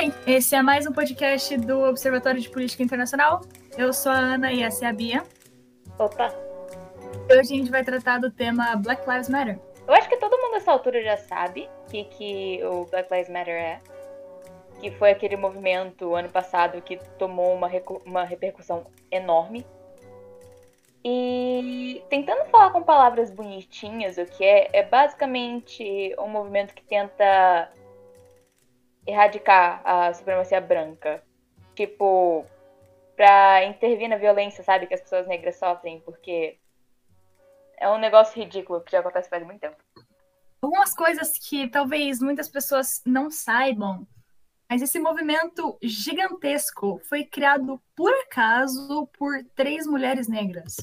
bem, esse é mais um podcast do Observatório de Política Internacional. Eu sou a Ana e essa é a Bia. Opa! Hoje a gente vai tratar do tema Black Lives Matter. Eu acho que todo mundo nessa altura já sabe o que, que o Black Lives Matter é. Que foi aquele movimento ano passado que tomou uma, uma repercussão enorme. E tentando falar com palavras bonitinhas, o que é, é basicamente um movimento que tenta erradicar a supremacia branca. Tipo, pra intervir na violência, sabe, que as pessoas negras sofrem, porque é um negócio ridículo que já acontece faz muito tempo. Algumas coisas que talvez muitas pessoas não saibam, mas esse movimento gigantesco foi criado por acaso por três mulheres negras.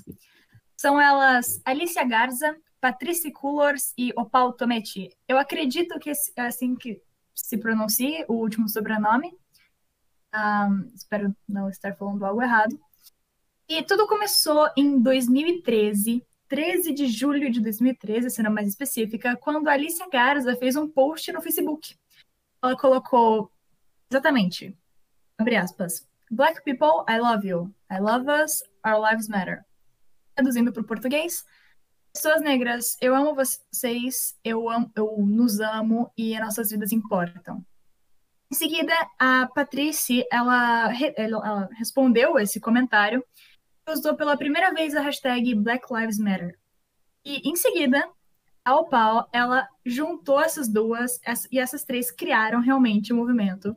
São elas Alicia Garza, Patricia Cullors e Opal Tometi. Eu acredito que assim que se pronuncie o último sobrenome. Um, espero não estar falando algo errado. E tudo começou em 2013, 13 de julho de 2013, sendo mais específica, quando a Alicia Garza fez um post no Facebook. Ela colocou exatamente, abre aspas, Black people, I love you. I love us, our lives matter. Traduzindo para o português, pessoas negras, eu amo vocês, eu, amo, eu nos amo e nossas vidas importam. Em seguida, a Patrícia, ela, ela respondeu esse comentário e usou pela primeira vez a hashtag Black Lives Matter. E, em seguida, a Opal, ela juntou essas duas e essas três criaram realmente um movimento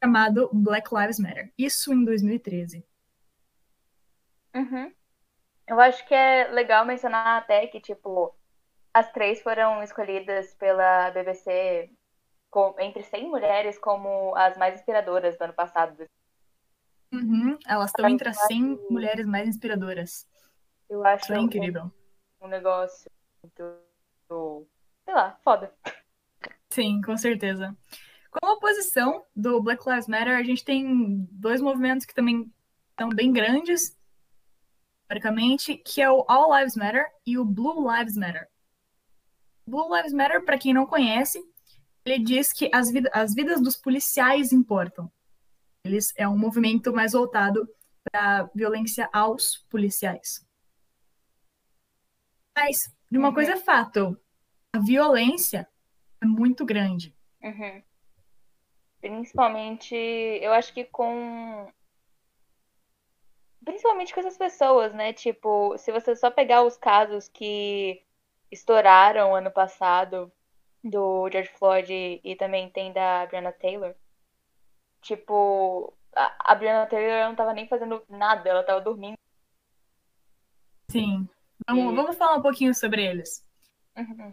chamado Black Lives Matter. Isso em 2013. Uhum. Eu acho que é legal mencionar até que, tipo, as três foram escolhidas pela BBC com, entre 100 mulheres como as mais inspiradoras do ano passado. Uhum, elas estão entre as 100 que... mulheres mais inspiradoras. Eu acho Isso é incrível. Um, negócio muito, sei lá, foda. Sim, com certeza. Como oposição do Black Lives Matter, a gente tem dois movimentos que também são bem grandes, historicamente, que é o All Lives Matter e o Blue Lives Matter. Blue Lives Matter, para quem não conhece, ele diz que as, vid as vidas dos policiais importam. Eles é um movimento mais voltado para violência aos policiais. Mas, de uma uhum. coisa é fato, a violência é muito grande. Uhum. Principalmente, eu acho que com. Principalmente com essas pessoas, né? Tipo, se você só pegar os casos que estouraram ano passado, do George Floyd e, e também tem da Breonna Taylor. Tipo, a, a Breonna Taylor não tava nem fazendo nada, ela tava dormindo. Sim. Vamos, e... vamos falar um pouquinho sobre eles. Uhum.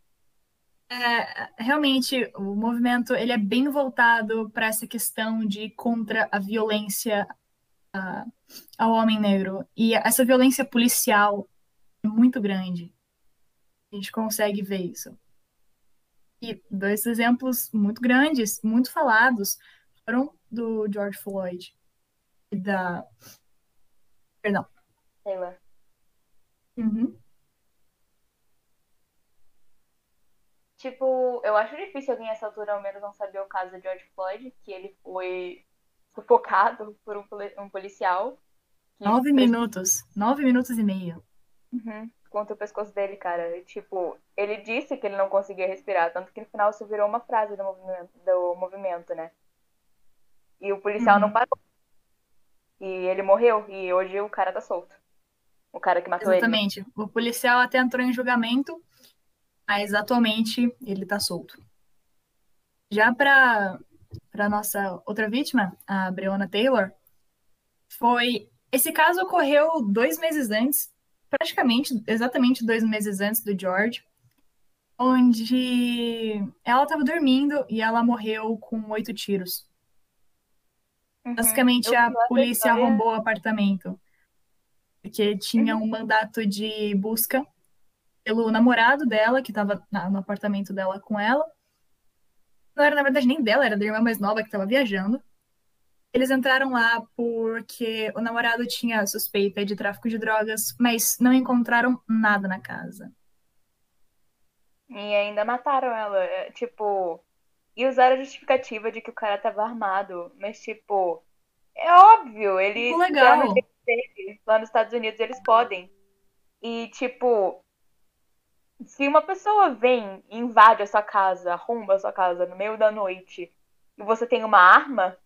É, realmente, o movimento ele é bem voltado para essa questão de contra a violência uh, ao homem negro. E essa violência policial é muito grande. A gente consegue ver isso. E dois exemplos muito grandes, muito falados, foram do George Floyd e da. Perdão. Taylor. Uhum. Tipo, eu acho difícil alguém nessa altura ao menos não saber o caso do George Floyd, que ele foi sufocado por um, um policial. Nove minutos. Nove minutos e meio. Uhum contra o pescoço dele, cara. E, tipo, ele disse que ele não conseguia respirar, tanto que no final isso virou uma frase do movimento, do movimento né? E o policial uhum. não parou. E ele morreu, e hoje o cara tá solto. O cara que matou Exatamente. ele. Exatamente. O policial até entrou em julgamento, mas atualmente ele tá solto. Já para para nossa outra vítima, a Breonna Taylor, foi esse caso ocorreu dois meses antes praticamente exatamente dois meses antes do George, onde ela estava dormindo e ela morreu com oito tiros. Uhum. Basicamente, a polícia arrombou o apartamento. Porque tinha uhum. um mandato de busca pelo namorado dela, que estava no apartamento dela com ela. Não era, na verdade, nem dela, era da irmã mais nova que estava viajando. Eles entraram lá porque o namorado tinha suspeita de tráfico de drogas, mas não encontraram nada na casa. E ainda mataram ela. É, tipo, e usaram a justificativa de que o cara tava armado. Mas, tipo, é óbvio, eles Legal. lá nos Estados Unidos eles podem. E, tipo, se uma pessoa vem e invade a sua casa, arromba a sua casa no meio da noite e você tem uma arma,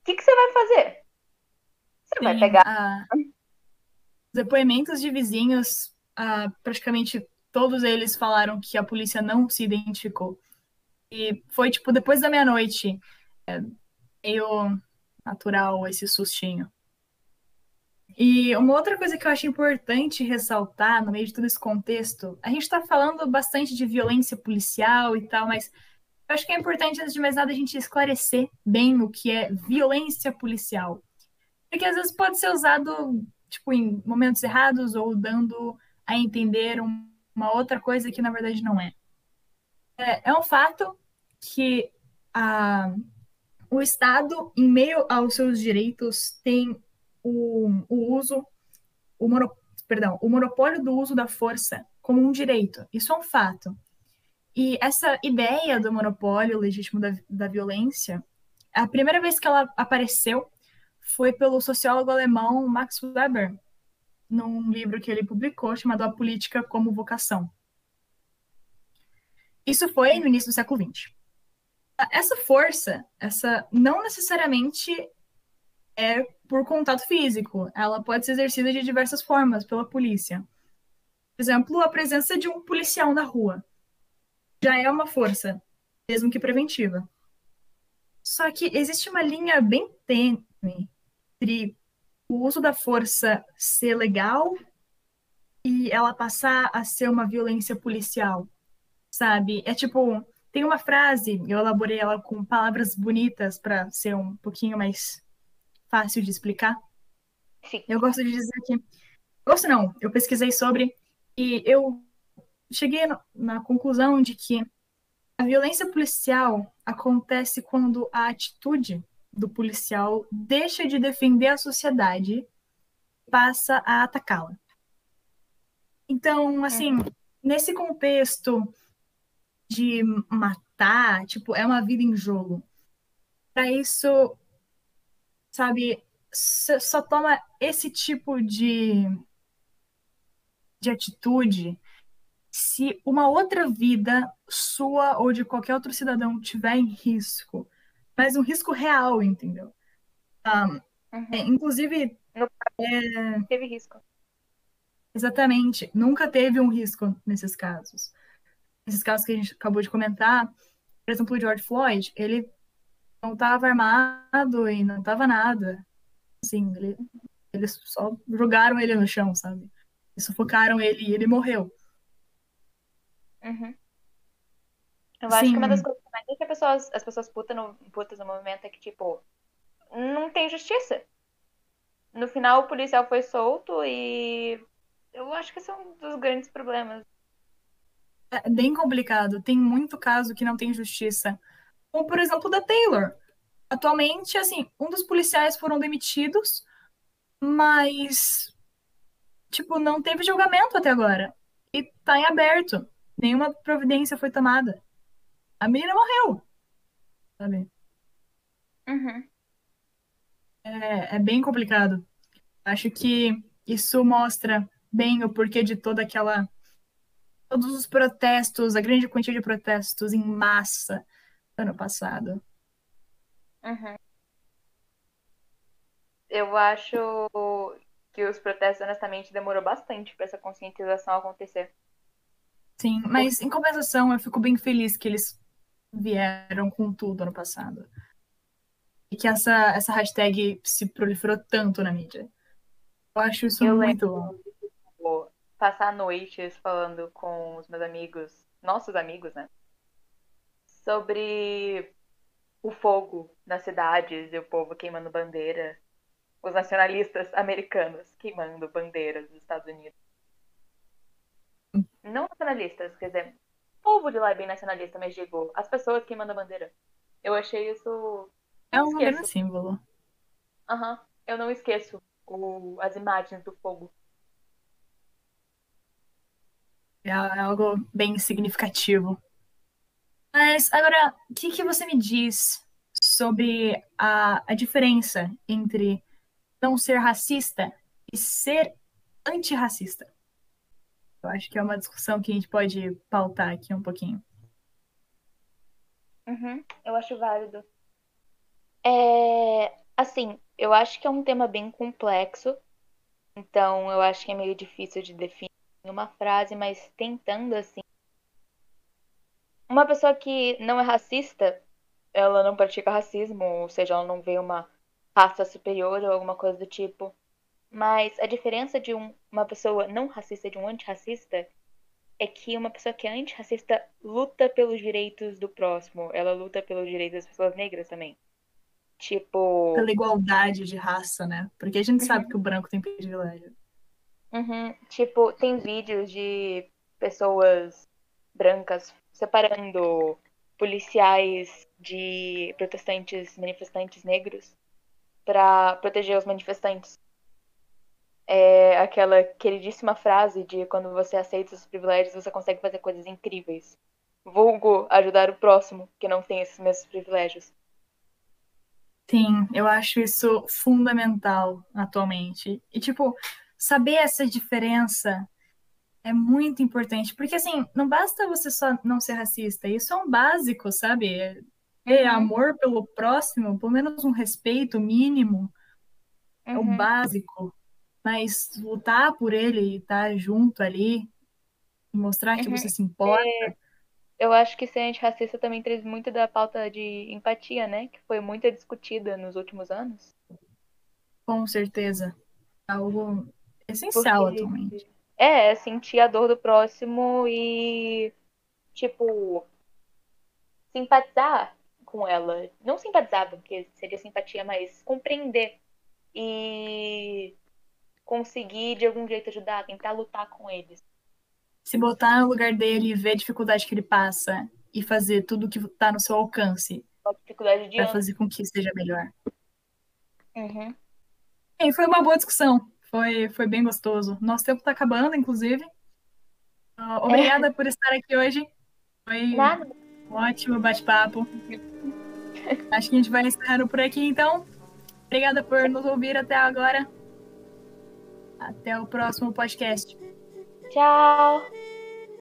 o que, que você vai fazer? Você Sim, vai pegar. ah, depoimentos de vizinhos, ah, praticamente todos eles falaram que a polícia não se identificou. E foi, tipo, depois da meia-noite, é, meio natural esse sustinho. E uma outra coisa que eu acho importante ressaltar no meio de todo esse contexto, a gente está falando bastante de violência policial e tal, mas eu acho que é importante, antes de mais nada, a gente esclarecer bem o que é violência policial. Porque às vezes pode ser usado, tipo, em momentos errados ou dando a entender um- uma outra coisa que na verdade não é. É, é um fato que a, o Estado, em meio aos seus direitos, tem o, o uso, o, mono, perdão, o monopólio do uso da força como um direito. Isso é um fato. E essa ideia do monopólio legítimo da, da violência, a primeira vez que ela apareceu foi pelo sociólogo alemão Max Weber, num livro que ele publicou chamado A Política como Vocação. Isso foi no início do século XX. Essa força, essa não necessariamente é por contato físico, ela pode ser exercida de diversas formas pela polícia. Por exemplo, a presença de um policial na rua já é uma força, mesmo que preventiva. Só que existe uma linha bem tênue entre o uso da força ser legal e ela passar a ser uma violência policial, sabe? É tipo, tem uma frase, eu elaborei ela com palavras bonitas para ser um pouquinho mais fácil de explicar. Sim. Eu gosto de dizer que. Gosto não, eu pesquisei sobre e eu cheguei na conclusão de que a violência policial acontece quando a atitude do policial deixa de defender a sociedade passa a atacá-la. Então, assim, nesse contexto de matar, tipo, é uma vida em jogo. Para isso, sabe, só só toma esse tipo de, de atitude se uma outra vida sua ou de qualquer outro cidadão tiver em risco, mas um risco real, entendeu? Um, Uhum. é, inclusive, Teve risco. exatamente, nunca teve um risco nesses casos. Esses casos que a gente acabou de comentar, por exemplo, o George Floyd, ele não estava armado e não estava nada. Assim, ele, eles só jogaram ele no chão, sabe? E sufocaram ele e ele morreu. Uhum. Eu acho que uma Sim. das coisas que mais deixa pessoas, as pessoas putas no, putas no movimento é que, tipo, não tem justiça. No final, o policial foi solto e eu acho que esse é um dos grandes problemas. É bem complicado. Tem muito caso que não tem justiça. Como, por exemplo, da Taylor. Atualmente, assim, um dos policiais foram demitidos, mas, tipo, não teve julgamento até agora. E tá em aberto. Nenhuma providência foi tomada. A menina morreu. Sabe? Uhum. É, é bem complicado. Acho que isso mostra bem o porquê de toda aquela. Todos os protestos, a grande quantidade de protestos em massa ano passado. Uhum. Eu acho que os protestos, honestamente, demorou bastante para essa conscientização acontecer. Sim, mas em compensação, eu fico bem feliz que eles vieram com tudo ano passado. E que essa, essa hashtag se proliferou tanto na mídia. Eu acho isso Eu muito bom. Vou passar noites falando com os meus amigos, nossos amigos, né? Sobre o fogo nas cidades e o povo queimando bandeira. Os nacionalistas americanos queimando bandeiras dos Estados Unidos. Não nacionalistas, quer dizer, o povo de lá é bem nacionalista, mas digo, as pessoas queimando a bandeira. Eu achei isso. É um grande símbolo. Aham, eu não esqueço o- as imagens do fogo. É algo bem significativo. Mas agora, o que, que você me diz sobre a, a diferença entre não ser racista e ser antirracista? Eu acho que é uma discussão que a gente pode pautar aqui um pouquinho. Uhum, eu acho válido. É, assim, eu acho que é um tema bem complexo, então eu acho que é meio difícil de definir em uma frase, mas tentando assim. Uma pessoa que não é racista, ela não pratica racismo, ou seja, ela não vê uma raça superior ou alguma coisa do tipo. Mas a diferença de um, uma pessoa não racista e de um antirracista é que uma pessoa que é antirracista luta pelos direitos do próximo. Ela luta pelos direitos das pessoas negras também. Tipo. Pela igualdade de raça, né? Porque a gente uhum. sabe que o branco tem privilégio. Uhum. Tipo, tem vídeos de pessoas brancas separando policiais de protestantes, manifestantes negros para proteger os manifestantes é aquela queridíssima frase de quando você aceita os privilégios, você consegue fazer coisas incríveis. Vulgo ajudar o próximo que não tem esses mesmos privilégios. Sim, eu acho isso fundamental atualmente. E, tipo, saber essa diferença é muito importante. Porque, assim, não basta você só não ser racista. Isso é um básico, sabe? É uhum. amor pelo próximo, pelo menos um respeito mínimo. Uhum. É o uhum. básico. Mas lutar por ele, estar junto ali, mostrar que uhum. você se importa. É, eu acho que ser antirracista também traz muito da pauta de empatia, né? Que foi muito discutida nos últimos anos. Com certeza. Algo essencial Porque, atualmente. É, sentir a dor do próximo e, tipo, simpatizar com ela. Não simpatizar, porque seria simpatia, mas compreender. E conseguir de algum jeito ajudar, tentar lutar com eles. Se botar no lugar dele, ver a dificuldade que ele passa e fazer tudo que está no seu alcance para fazer com que seja melhor. Uhum. E foi uma boa discussão. Foi, foi bem gostoso. Nosso tempo está acabando, inclusive. Uh, obrigada é. por estar aqui hoje. Foi Nada. um ótimo bate-papo. Acho que a gente vai encerrando por aqui, então. Obrigada por nos ouvir até agora. Até o próximo podcast. Tchau!